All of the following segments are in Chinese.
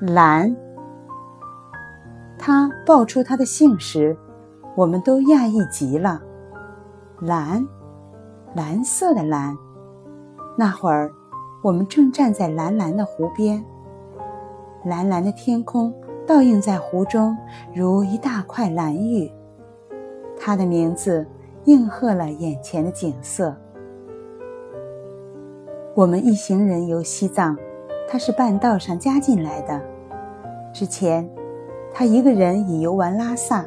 蓝。他报出他的姓时，我们都讶异极了。蓝，蓝色的蓝。那会儿，我们正站在蓝蓝的湖边，蓝蓝的天空倒映在湖中，如一大块蓝玉。他的名字应和了眼前的景色。我们一行人游西藏，他是半道上加进来的。之前，他一个人已游完拉萨，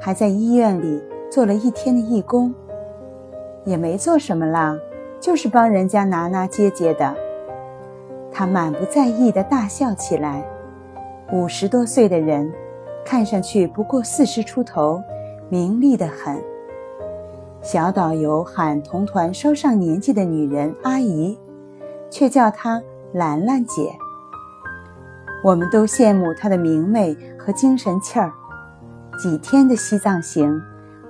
还在医院里做了一天的义工，也没做什么啦，就是帮人家拿拿接接的。他满不在意的大笑起来。五十多岁的人，看上去不过四十出头。明丽的很。小导游喊同团稍上年纪的女人阿姨，却叫她兰兰姐。我们都羡慕她的明媚和精神气儿。几天的西藏行，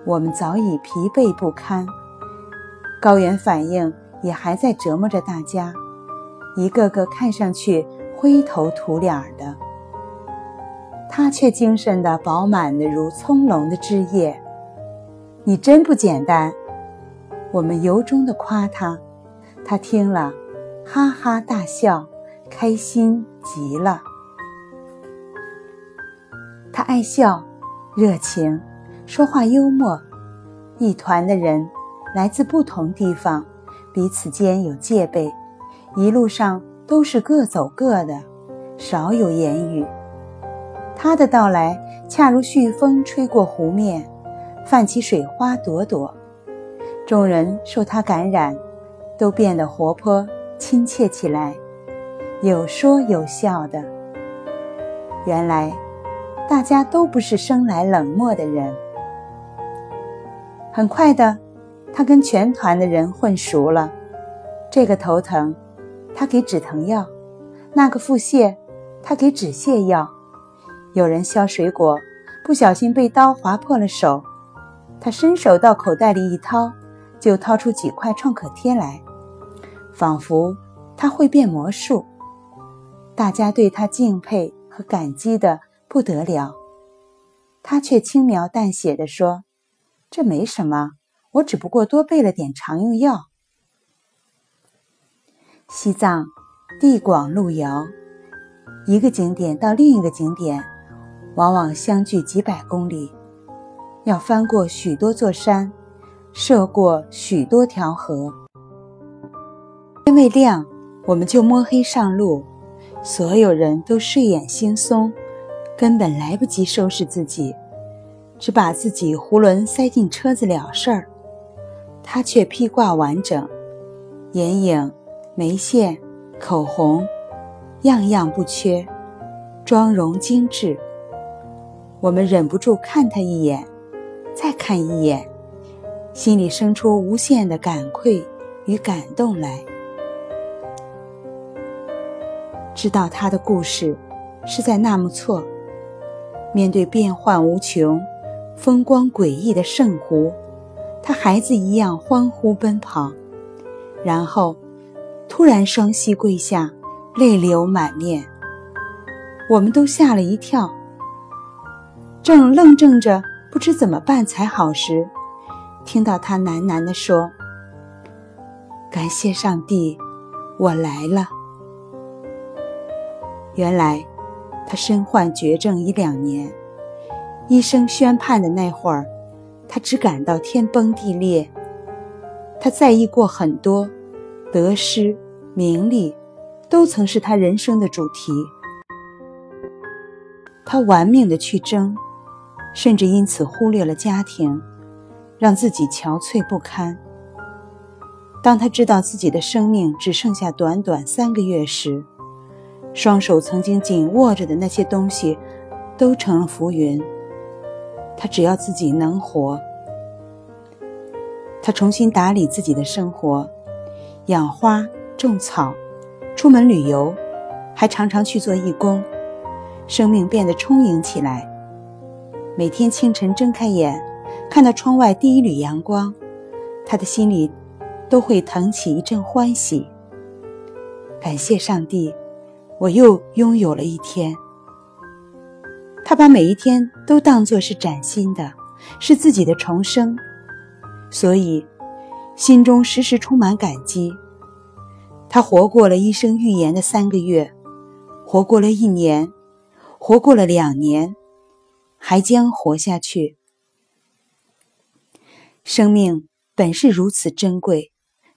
我们早已疲惫不堪，高原反应也还在折磨着大家，一个个看上去灰头土脸的。他却精神的饱满的如葱茏的枝叶，你真不简单。我们由衷的夸他，他听了，哈哈大笑，开心极了。他爱笑，热情，说话幽默。一团的人来自不同地方，彼此间有戒备，一路上都是各走各的，少有言语。他的到来恰如煦风吹过湖面，泛起水花朵朵。众人受他感染，都变得活泼亲切起来，有说有笑的。原来，大家都不是生来冷漠的人。很快的，他跟全团的人混熟了。这个头疼，他给止疼药；那个腹泻，他给止泻药。有人削水果，不小心被刀划破了手，他伸手到口袋里一掏，就掏出几块创可贴来，仿佛他会变魔术。大家对他敬佩和感激的不得了，他却轻描淡写的说：“这没什么，我只不过多备了点常用药。”西藏地广路遥，一个景点到另一个景点。往往相距几百公里，要翻过许多座山，涉过许多条河。天未亮，我们就摸黑上路，所有人都睡眼惺忪，根本来不及收拾自己，只把自己囫囵塞进车子了事儿。他却披挂完整，眼影、眉线、口红，样样不缺，妆容精致。我们忍不住看他一眼，再看一眼，心里生出无限的感愧与感动来。知道他的故事是在纳木错，面对变幻无穷、风光诡异的圣湖，他孩子一样欢呼奔跑，然后突然双膝跪下，泪流满面。我们都吓了一跳。正愣怔着，不知怎么办才好时，听到他喃喃地说：“感谢上帝，我来了。”原来，他身患绝症已两年，医生宣判的那会儿，他只感到天崩地裂。他在意过很多，得失、名利，都曾是他人生的主题。他玩命的去争。甚至因此忽略了家庭，让自己憔悴不堪。当他知道自己的生命只剩下短短三个月时，双手曾经紧握着的那些东西，都成了浮云。他只要自己能活。他重新打理自己的生活，养花种草，出门旅游，还常常去做义工，生命变得充盈起来。每天清晨睁开眼，看到窗外第一缕阳光，他的心里都会腾起一阵欢喜。感谢上帝，我又拥有了一天。他把每一天都当作是崭新的，是自己的重生，所以心中时时充满感激。他活过了医生预言的三个月，活过了一年，活过了两年，还将活下去。生命本是如此珍贵，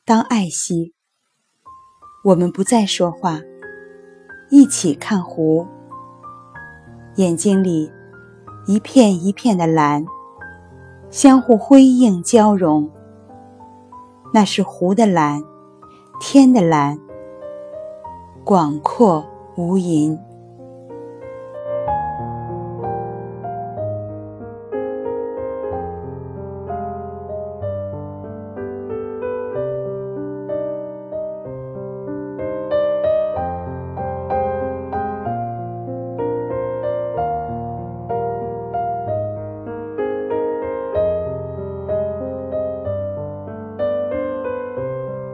当爱惜。我们不再说话，一起看湖。眼睛里一片一片的蓝，相互辉映交融。那是湖的蓝，天的蓝，广阔无垠。